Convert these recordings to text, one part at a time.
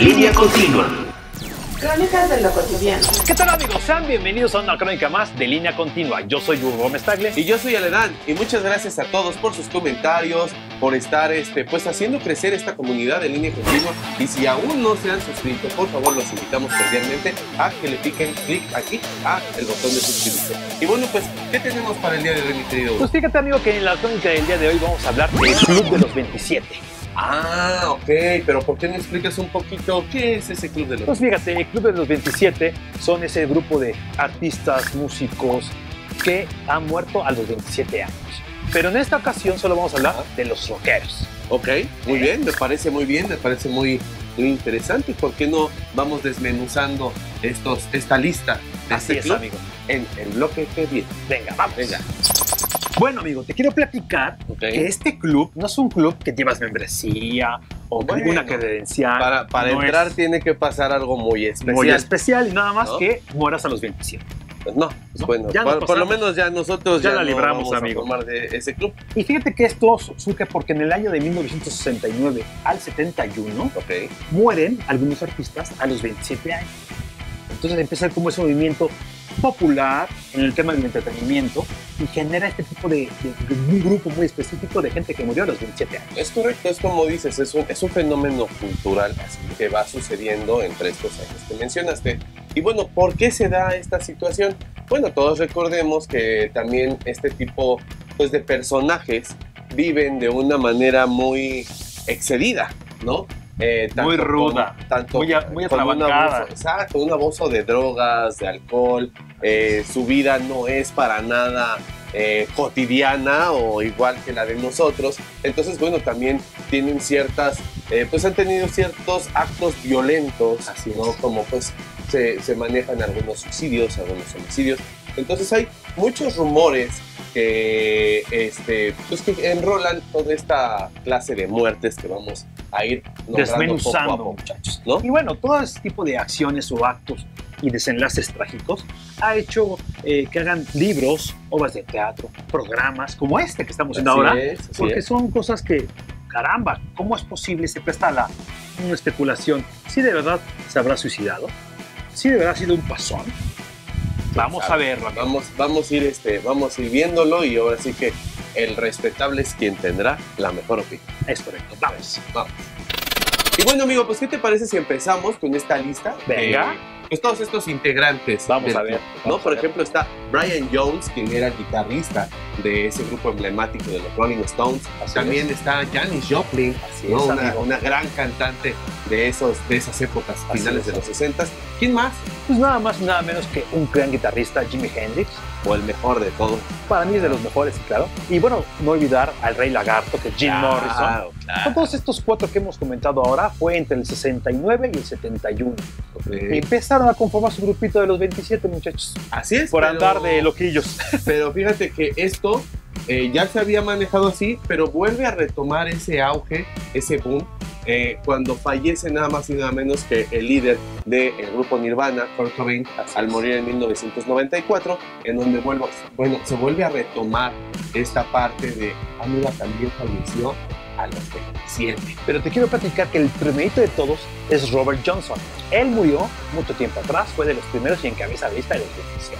Línea continua. Crónicas de lo cotidiano. ¿Qué tal amigos? Sean bienvenidos a una crónica más de Línea Continua. Yo soy Hugo Gómez Tagle. Y yo soy Aledán y muchas gracias a todos por sus comentarios, por estar este, pues haciendo crecer esta comunidad de línea continua. Y si aún no se han suscrito, por favor los invitamos cordialmente a que le piquen clic aquí a el botón de suscribirse. Y bueno, pues, ¿qué tenemos para el día de hoy, mi querido? Pues fíjate amigo que en la crónica del día de hoy vamos a hablar del Club de los 27. Ah, ok, pero ¿por qué no explicas un poquito qué es ese club de los Pues fíjate, el Club de los 27 son ese grupo de artistas, músicos que han muerto a los 27 años. Pero en esta ocasión solo vamos a hablar de los rockeros. Ok, muy bien, me parece muy bien, me parece muy, muy interesante. ¿Y por qué no vamos desmenuzando estos, esta lista de Así este es, club amigo. en el bloque que viene? Venga, vamos. Venga. Bueno, amigo, te quiero platicar que este club no es un club que llevas membresía o Bueno, una credencial. Para, para No entrar es tiene que pasar algo muy especial. muy especial y nada más ¿No? que mueras a los 27. Pues no, pues ¿No? bueno, por, por lo menos ya nosotros Ya ya, la no libramos, amigo. de ese club. Y fíjate que esto surge porque en el año de 1969 al 71 Ok. mueren algunos artistas a los 27 años. Entonces empieza como ese movimiento popular en el tema del entretenimiento y genera este tipo de, de- de un grupo muy específico de gente que murió a los 27 años. Es correcto, es como dices, es un, es un fenómeno cultural que va sucediendo entre estos años que mencionaste. Y bueno, ¿por qué se da esta situación? Bueno, todos recordemos que también este tipo pues, de personajes viven de una manera muy excedida, ¿no? Eh, Muy con- ruda, tanto muy a- muy con un abuso- exacto, un abuso de drogas, de alcohol. eh, su vida no es para nada eh, cotidiana o igual que la de nosotros. Entonces, bueno, también tienen ciertas, pues han tenido ciertos actos violentos, Así ¿no? Como pues se, se manejan algunos suicidios, algunos homicidios. Entonces hay muchos rumores que, este, pues que enrolan toda esta clase de muertes que vamos a ir nombrando poco a Desmenuzando, poco, muchachos. ¿no? Y bueno, todo este tipo de acciones o actos y desenlaces trágicos ha hecho eh, que hagan libros, obras de teatro, programas como este que estamos haciendo ahora, es, porque es. son cosas que, caramba, ¿cómo es posible? Se presta a la una especulación. Si de verdad se habrá suicidado, si de verdad ha sido un pasón. Vamos a verlo. Vamos, vamos a ir, este, vamos a ir viéndolo y ahora sí que el respetable es quien tendrá la mejor opinión. Es correcto. Vamos. Vamos. Y bueno, amigo, pues ¿qué te parece si empezamos con esta lista? Venga. Eh, pues todos estos integrantes. Vamos a ver, club, ¿no? Por ejemplo, está Brian Jones, quien era el guitarrista de ese grupo emblemático de los Rolling Stones. Así También está Janis Joplin, Así ¿no? es, una, una gran cantante de, esos, de esas épocas Así finales es. de los 60. ¿Quién más? Pues nada más y nada menos que un gran guitarrista, Jimi Hendrix. O el mejor de todos. Para mí es de los mejores, claro. Y bueno, no olvidar al Rey Lagarto, que es Jim Morrison. Claro, todos estos cuatro que hemos comentado ahora fue entre el 69 y el 71. Y empezaron a conformar su grupito de los 27 muchachos. Así es. Por pero- andar de loquillos. Pero fíjate que esto eh, ya se había manejado así, pero vuelve a retomar ese auge, ese boom, eh, cuando fallece nada más y nada menos que el líder del grupo Nirvana, Kurt Cobain, al morir en 1994, en donde vuelvo, bueno, se vuelve a retomar esta parte de, ah, mira, también falleció a los 27. Pero te quiero platicar que el primerito de todos es Robert Johnson. Él murió mucho tiempo atrás, fue de los primeros y encabeza la lista de los 27.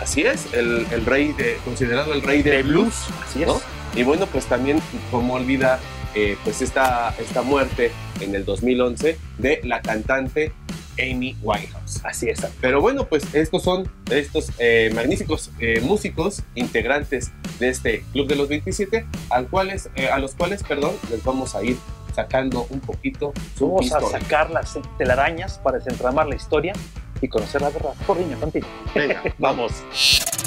Así es, el, el rey de, considerado el rey de, De blues. blues, así es. ¿no? Y bueno, pues también, como olvidar, eh, pues esta, esta muerte en el 2011 de la cantante Amy Winehouse. Así es. Pero bueno, pues estos son estos eh, magníficos eh, músicos integrantes de este Club de los 27, al cuales, eh, a los cuales, perdón, les vamos a ir sacando un poquito su Vamos a historia. sacar las telarañas para desentramar la historia y conocer la verdad. Por niño, contigo. Venga, vamos.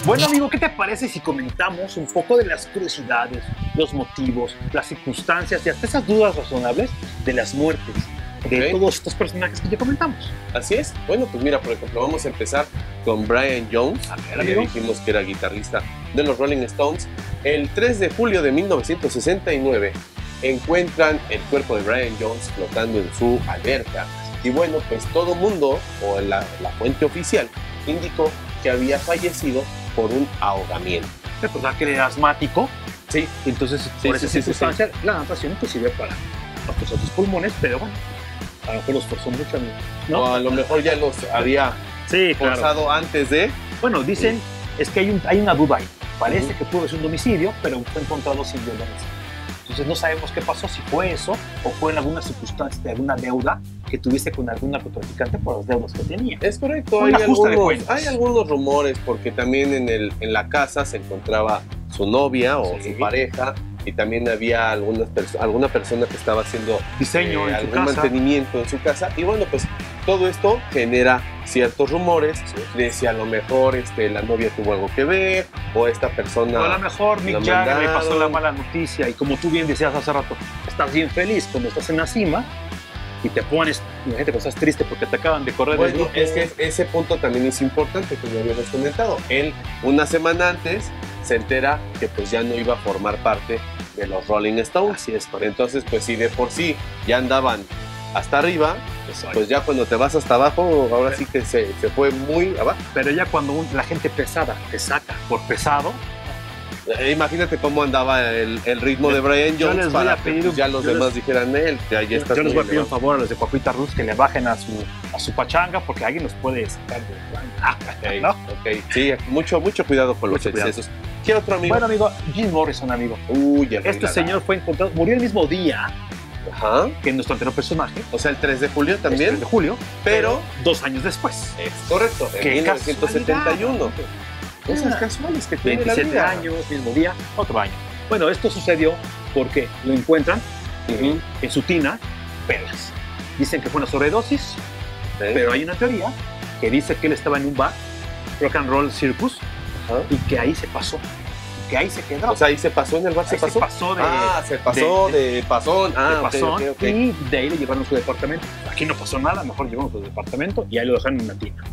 Bueno, amigo, ¿qué te parece si comentamos un poco de las curiosidades, los motivos, las circunstancias y hasta esas dudas razonables de las muertes de Ok. todos estos personajes que ya comentamos? Así es. Bueno, pues mira, por ejemplo, vamos a empezar con Brian Jones. A ver, amigo. dijimos que era guitarrista de los Rolling Stones. El 3 de julio de 1969 encuentran el cuerpo de Brian Jones flotando en su alberca. Y bueno, pues todo mundo, o la, la fuente oficial, indicó que había fallecido por un ahogamiento. Recordar que era asmático, Sí, entonces Sí, por sí, esa sí, circunstancia la natación te sirve para reforzar tus pulmones, pero bueno, A lo mejor los forzó mucho. O ¿No? a lo mejor ya los había claro. forzado antes de. Bueno, dicen, es que hay, un- hay una duda ahí. Parece que pudo ser un homicidio, pero fue encontrado sin violencia. Entonces no sabemos qué pasó, si fue eso o fue en alguna circunstancia de alguna deuda que tuviese con algún narcotraficante por las deudas que tenía. Es correcto, hay algunos, hay algunos rumores porque también en, el, en la casa se encontraba su novia o Sí. su pareja y también había algunas perso- alguna persona que estaba haciendo Diseño eh, en su algún casa. mantenimiento en su casa y bueno pues todo esto genera ciertos rumores de si a lo mejor este, la novia tuvo algo que ver o esta persona O a lo mejor Mick Jagger le pasó la mala noticia y como tú bien decías hace rato, estás bien feliz cuando estás en la cima y te pones, imagínate que estás triste porque te acaban de correr Bueno, grupo. es que ese punto también es importante que ya habíamos comentado. Él, una semana antes, se entera que pues ya no iba a formar parte de los Rolling Stones. Así es. Entonces, pues si de por sí ya andaban hasta arriba, pues ya cuando te vas hasta abajo, ahora sí que se, se fue muy abajo. Pero ya cuando un- la gente pesada te saca por pesado, Eh, imagínate cómo andaba el, el ritmo de Brian Yo Jones les voy para a que pedir pues, ya los yo les- demás dijeran él, ya, ya estás yo les muy voy a pedir un elevado". favor a los de Papita Rus que le bajen a su, a su pachanga porque alguien los puede sacar de Ah, Ok, ¿no? ok. Sí, mucho, mucho cuidado con los Mucho cuidado. excesos. ¿Qué otro amigo? Bueno, amigo, Jim Morrison, amigo. Uy, el Este señor fue encontrado, murió el mismo día Ajá. que nuestro anterior personaje, O sea, el 3 de julio también, 3 de julio, pero dos años después. es correcto, en Qué 1971. casualidad. Cosas casuales que tiene la 27 vida. años, mismo día, otro año. Bueno, esto sucedió porque lo encuentran eh, en su tina, pelas. Dicen que fue una sobredosis, pero hay una teoría que dice que él estaba en un bar, Rock and Roll Circus, y que ahí se pasó, que ahí se quedó. O sea, ahí se pasó en el bar, se Ahí pasó. de, ah, se pasó de, pasón. de Ah, ok, pasón, ok, ok. y de ahí lo llevaron a su departamento. Aquí no pasó nada, mejor llevamos a su departamento y ahí lo dejaron en una tina.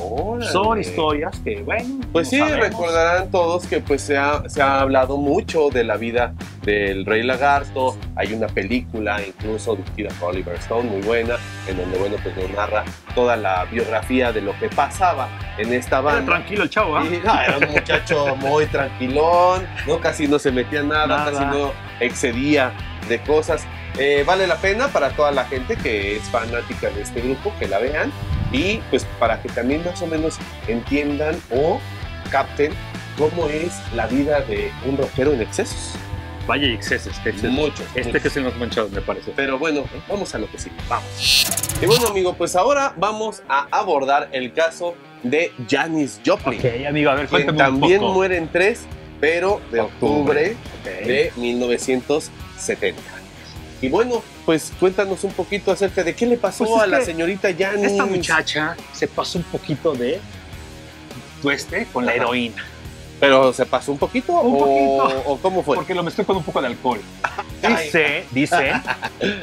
Órale. Son historias que, bueno, Pues sí, sabemos. recordarán todos que pues se ha, se ha hablado mucho de la vida del Rey Lagarto. Hay una película incluso dirigida por Oliver Stone, muy buena, en donde bueno pues nos narra toda la biografía de lo que pasaba en esta Era banda. tranquilo el chavo, ¿ah? No, era un muchacho muy tranquilón, no casi no se metía nada, Nada. casi no excedía de cosas. Eh, vale la pena para toda la gente que es fanática de este grupo que la vean y pues para que también más o menos entiendan o capten cómo es la vida de un rockero en excesos. Vaya y excesos, excesos. Muchos. Este muchos. que el más manchado, me parece. Pero bueno, vamos a lo que sigue. Vamos. Y bueno, amigo, pues ahora vamos a abordar el caso de Janis Joplin. Ok, amigo, a ver, quien cuéntame un también poco. muere en 3, pero de octubre, Ok. de 1970. Y bueno, pues cuéntanos un poquito acerca de qué le pasó Pues es a la señorita Janis. Esta muchacha se pasó un poquito de tueste con la heroína, ¿Pero se pasó un poquito? Un o, poquito. ¿O cómo fue? porque lo mezcló con un poco de alcohol. Dice, dice,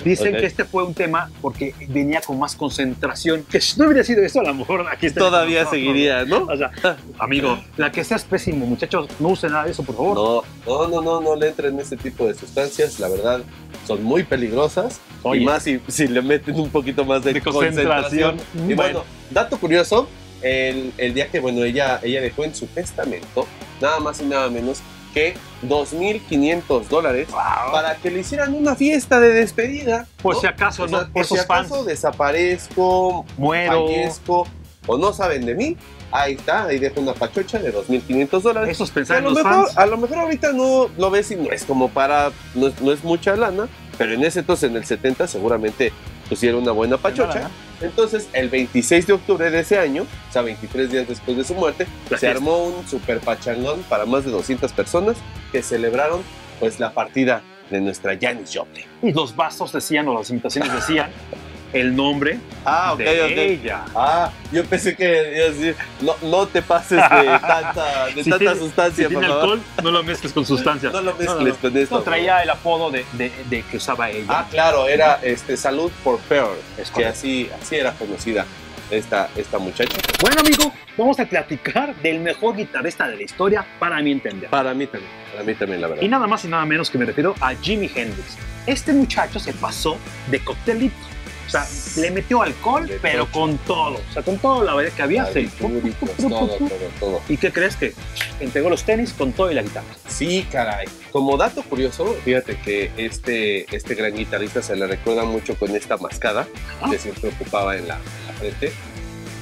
dicen que este fue un tema porque venía con más concentración. Que si no hubiera sido eso, a lo mejor aquí está. Todavía seguiría, ¿no? O sea, amigo, la que seas pésimo, muchachos, no use nada de eso, por favor. No, no, no, no, no le entren ese tipo de sustancias, la verdad, son muy peligrosas. Oye. Y más si, si le meten un poquito más de, De concentración. concentración. Y Bueno. bueno, dato curioso, el, el día que bueno, ella, ella dejó en su testamento nada más y nada menos que 2.500 dólares Wow. para que le hicieran una fiesta de despedida. Por ¿no? si acaso, O sea, ¿no? por Por si acaso fans. desaparezco, Muero. fallezco o no saben de mí, ahí está, ahí dejo una pachocha de 2.500 dólares. Esos a lo, mejor, fans. a lo mejor ahorita no lo ves y no es como para, no es, no es mucha lana, pero en ese entonces, en el 70, seguramente pusieron una buena pachocha. Entonces, el 26 de octubre de ese año, o sea, 23 días después de su muerte, La se fiesta. armó un super pachangón para más de 200 personas que celebraron pues la partida de nuestra Janis Joplin. Y los vasos decían, o las invitaciones decían, el nombre Ah, de ella. Ah, yo pensé que ibas a decir, no, no te pases de tanta, de Si tanta tiene- sustancia, Si por tiene favor. alcohol, no lo mezcles con sustancias. No lo mezcles con esto. No, traía el apodo de, de- de que usaba ella. Ah, claro, era este, Salud por Pearl, Es que así, así era conocida esta, esta muchacha. Bueno, amigo, vamos a platicar del mejor guitarrista de la historia, para mi entender. Para mí también, para mí también, la verdad. Y nada más y nada menos que me refiero a Jimi Hendrix. Este muchacho se pasó de coctelito. Sea, le metió alcohol, pero tocho. con todo. O sea, con todo la verdad que había. se- Barbitúricos, todo, todo, todo. ¿Y qué crees que entregó los tenis con todo y la guitarra? Sí, caray. Como dato curioso, fíjate que este, este gran guitarrista se le recuerda mucho con esta mascada Ah. que siempre ocupaba en la, en la frente.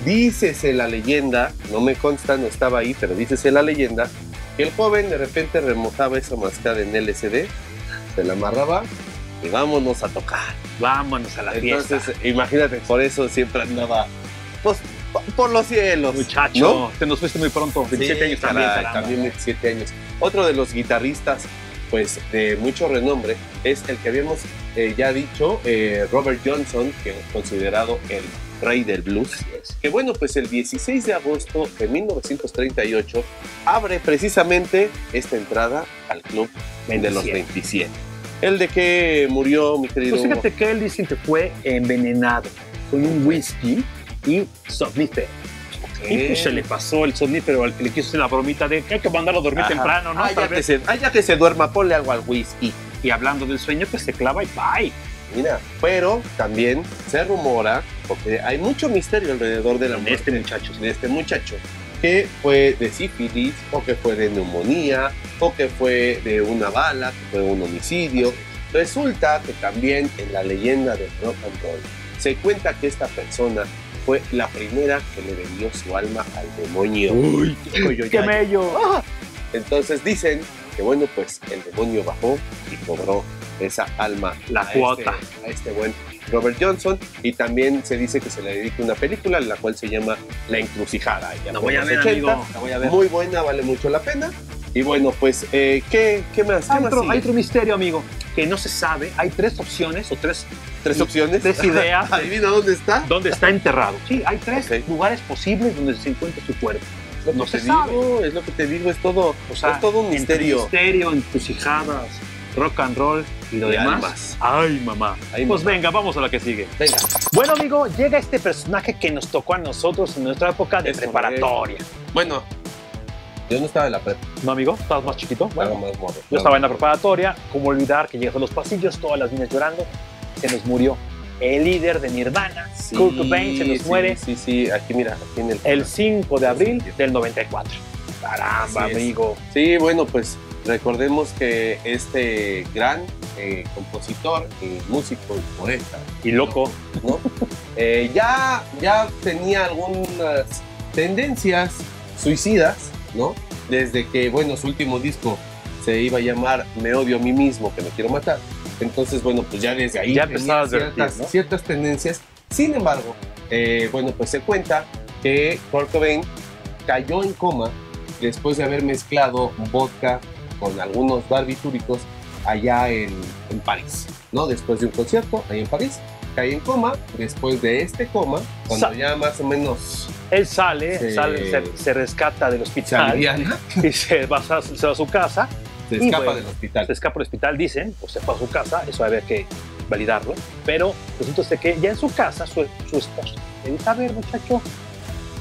Dícese la leyenda, no me consta, no estaba ahí, pero dícese la leyenda, que el joven de repente remojaba esa mascada en LCD, se la amarraba y vámonos a tocar. Vámonos a la fiesta. Entonces, imagínate, por eso siempre andaba pues, po- por los cielos. Muchacho, ¿no? te nos fuiste muy pronto. 27 Sí, años también. caramba. también 27 años. Otro de los guitarristas, pues de mucho renombre, es el que habíamos eh, ya dicho, eh, Robert Johnson, que es considerado el rey del blues. Que bueno, pues el 16 de agosto de 1938 abre precisamente esta entrada al club de los 27. El de que murió, mi querido. Pues fíjate que él dice que fue envenenado con un whisky y somnífero. Y pues se le pasó el somnífero al que le quiso hacer la bromita de que hay que mandarlo a dormir Ajá. temprano, ¿no? Ah, ya que, se, ah, ya que se duerma, ponle algo al whisky. Y hablando del sueño, pues se clava y bye. Mira, pero también se rumora, porque hay mucho misterio alrededor de la En muerte este muchacho. de este muchacho, que fue de sífilis, o que fue de neumonía, o que fue de una bala, que fue un homicidio. Resulta que también en la leyenda del rock and roll se cuenta que esta persona fue la primera que le vendió su alma al demonio. Uy, qué mello. ¡Ah! Entonces dicen que bueno, pues el demonio bajó y cobró esa alma La a cuota. Este, a este buen Robert Johnson y también se dice que se le dedica una película la cual se llama La Encrucijada. Ya La voy a ver, 80. amigo. La voy a ver. Muy buena, vale mucho la pena. Y bueno, pues, eh, ¿qué, ¿qué más? ¿Qué Hay más otro, sigue? hay otro misterio, amigo, que no se sabe. Hay tres opciones o tres ¿Tres opciones? tres ideas. Adivina dónde está. donde está enterrado. Sí, hay tres lugares posibles donde se encuentra su cuerpo. Lo No que se te sabe. digo, es lo que te digo, es todo, O sea, es todo un misterio. Misterio, encrucijadas, rock and roll y lo Y demás. Ay, mamá. Ay, pues mamá. venga, vamos a la que sigue. Venga, Bueno, amigo, llega este personaje que nos tocó a nosotros en nuestra época de Es preparatoria. bueno, yo no estaba en la prepa, ¿No, amigo? ¿Estabas más chiquito? Bueno, más morro. yo estaba en la preparatoria. ¿Cómo olvidar que llegas a los pasillos, todas las niñas llorando? Se nos murió el líder de Nirvana, Sí, Kurt Cobain, se nos sí, muere Sí, sí, aquí mira, aquí en el. el 5 de abril del 94. Caramba, Así es. amigo. Sí, bueno, pues recordemos que este gran eh, compositor y músico y poeta, Y loco. ¿no? Eh, ya, ya tenía algunas tendencias suicidas, ¿no? Desde que, bueno, su último disco se iba a llamar Me odio a mí mismo, que me quiero matar. Entonces, bueno, pues ya desde ahí Ya tenía ciertas, ¿no? ciertas tendencias. Sin embargo, eh, bueno, pues se cuenta que Kurt Cobain cayó en coma después de haber mezclado vodka con algunos barbitúricos allá en, en París, ¿no? Después de un concierto ahí en París, cae en coma. Después de este coma, cuando Sa- ya más o menos Él sale, Se- sale, se, se rescata del se hospital aliviana, y se va, a, se va a su casa, se escapa bueno, del hospital. se escapa del hospital, dicen, o se fue a su casa, eso había que validarlo, pero resulta que ya en su casa su, su esposa le dice, a ver muchacho,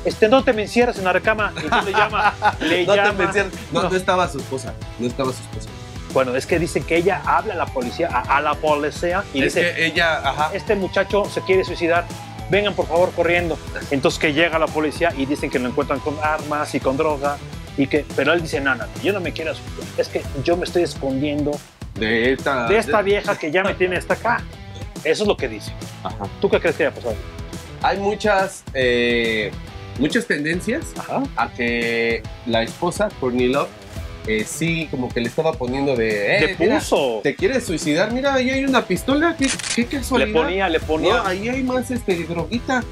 este, no te me encierres en la recama, y entonces le llama, le No, te llama, menciono- no, no. no estaba su esposa, no estaba su esposa. bueno, es que dicen que ella habla a la policía, a, a la policía, y es dice, que ella, ajá, este muchacho se quiere suicidar, vengan por favor corriendo. Entonces que llega la policía y dicen que lo encuentran con armas y con droga. Y que, pero él dice, no, no, yo no me quiero suicidar. Es que yo me estoy escondiendo de esta, de esta vieja que ya me tiene hasta acá. Eso es lo que dice. Ajá. ¿Tú qué crees que haya pasado? Hay muchas, eh, muchas tendencias Ajá. a que la esposa, Courtney Love, eh, sí, como que le estaba poniendo de, eh, Le mira, puso. ¿te quieres suicidar? Mira, ahí hay una pistola, qué, qué Le casualidad. ponía, le ponía, No, ahí hay más este, droguita.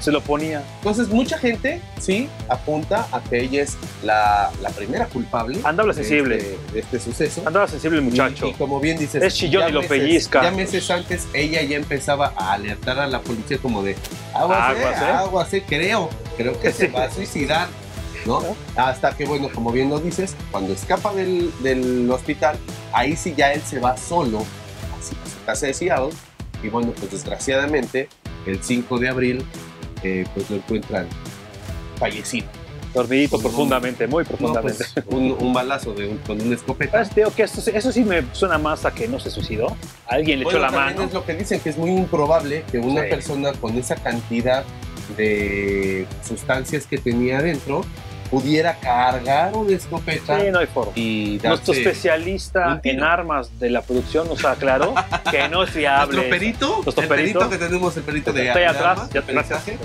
se lo ponía. Entonces, mucha gente sí apunta a que ella es la, la primera culpable Andaba de sensible. este, de este suceso. Andaba sensible el muchacho. Y, y como bien dices, Es chillón y lo meses- pellizca. Ya meses antes, ella ya empezaba a alertar a la policía como de aguas, eh, Aguas, eh". aguas, eh, creo, creo que se va a suicidar, ¿no? Hasta que, bueno, como bien lo dices, cuando escapa del, del hospital, ahí sí ya él se va solo así, a su casa de Seattle. Y bueno, pues desgraciadamente, el 5 de abril, eh, pues lo encuentran fallecido. Dormidito Como- profundamente, muy No, profundamente. pues, un, un balazo de un- con una escopeta. ¿Sabes, Teo, que esto, eso sí me suena más a que no se suicidó? Alguien le Bueno, echó la mano. es lo que dicen, que es muy improbable que una Sí. persona con esa cantidad de sustancias que tenía adentro pudiera cargar una escopeta Sí, no hay forma. y Nuestro especialista un en armas de la producción nos aclaró que no es fiable. Nuestro perito, Nuestro el perito. perito que tenemos, el perito de de atrás, armas, ya atrás. peritaje,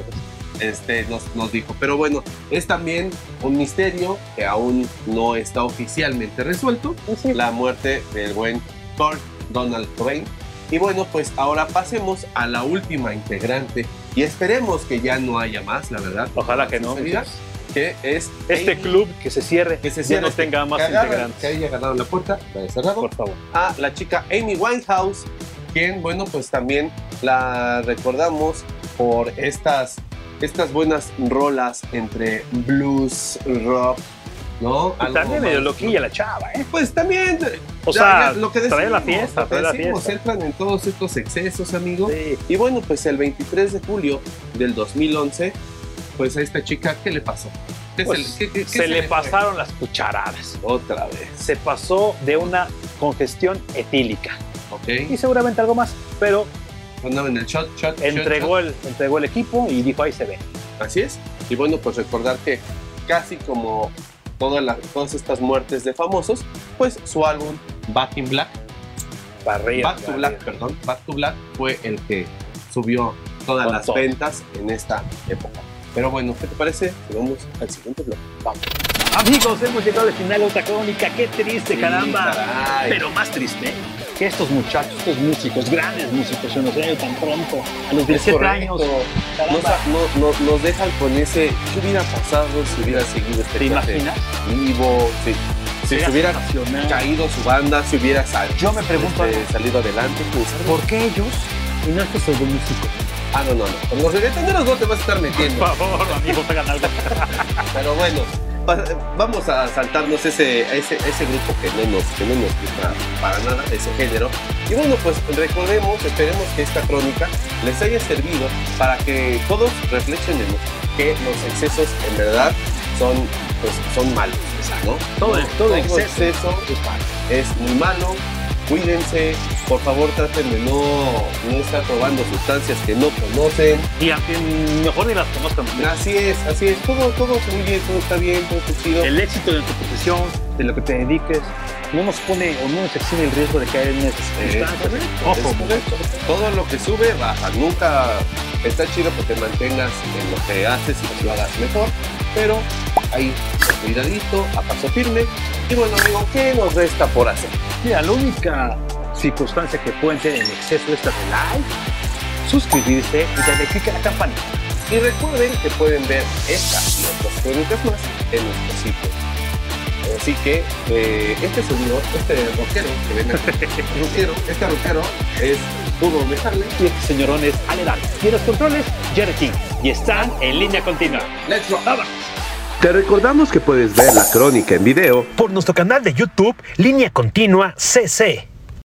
este, nos, nos dijo. Pero bueno, es también un misterio que aún no está oficialmente resuelto, Sí. la muerte del buen Kurt Donald Cobain. Y bueno, pues ahora pasemos a la última integrante y esperemos que ya no haya más, la verdad. Ojalá que no. Que es Este Amy, club que se cierre, que se ya cierre, no tenga más que agarra- integrantes. Que haya agarrado la puerta, la haya cerrado. Por favor. a la chica Amy Winehouse, quien, bueno, pues también la recordamos por estas, estas buenas rolas entre blues, rock, ¿no? Y Algo también medio loquilla la chava, ¿eh? Pues también, O sea, lo que trae la decimos, fiesta, lo que trae la decimos, fiesta. entran en todos estos excesos, amigo. Sí. Y bueno, pues el 23 de julio del 2011, pues a esta chica, ¿qué le pasó? ¿Qué Pues, se, le- qué- qué- qué se le fue? pasaron las cucharadas. Otra vez, Se pasó de una congestión etílica. Y ¿ok? seguramente algo más, pero En el shot, shot, shot, entregó el, entregó el equipo y dijo ahí se ve. Así es. Y bueno, pues recordar que casi como todas, las, todas estas muertes de famosos, pues su álbum Back in Black, arriba. Back to Black, perdón, Back to Black fue el que subió todas Con las todo. ventas en esta época. Pero bueno, ¿qué te parece? Vamos al siguiente bloque. Vamos. Amigos, hemos llegado al final de otra crónica. Qué triste, Sí, caramba. caray. Pero más triste que estos muchachos, estos músicos, grandes músicos, se nos tan pronto, a los Es 17 correcto. años. Nos, nos dejan con ese, ¿qué hubiera pasado si hubiera seguido este ¿Te imaginas? vivo? Si, si se hubiera caído su banda, si hubiera sal- Yo me pregunto este, salido adelante. ¿Por qué ellos y no estos pseudomúsicos? Ah, no, no, no. Con los reggaetoneros no te vas a estar metiendo. Por favor, amigos, hagan algo. Pero bueno, vamos a saltarnos ese, ese, ese grupo que no, nos, que no nos gusta para nada, ese género. Y bueno, pues recordemos, esperemos que esta crónica les haya servido para que todos reflexionemos que los excesos en verdad son, pues, son malos, ¿no? Todo, No, todo exceso. exceso es muy malo. Cuídense, por favor traten de no, no estar probando sustancias que no conocen. Y aunque mejor ni las conozcan. Así es, así es, todo, todo muy bien, todo está bien, todo está chido. El éxito de tu profesión, de lo que te dediques, no nos pone o no nos exime el riesgo de caer en esas Es circunstancias. correcto, Ojo. Todo lo que sube baja. Nunca está chido que te mantengas en lo que haces y que lo hagas mejor. Pero ahí, cuidadito, a paso firme. Y bueno, amigo, ¿qué nos resta por hacer? Mira, la única circunstancia que pueden tener en exceso es darle like, suscribirse y darle clic a la campanita. Y recuerden que pueden ver esta y otras crónicas más en nuestro sitio. Así que eh, este señor, este rockero que ven rockero, este rockero es Hugo Mejarle. Y este señorón es Aledán. Y en los controles, Jerry King. Y están en línea continua. Let's rock. Te recordamos que puedes ver la crónica en video por nuestro canal de YouTube Línea Continua CC.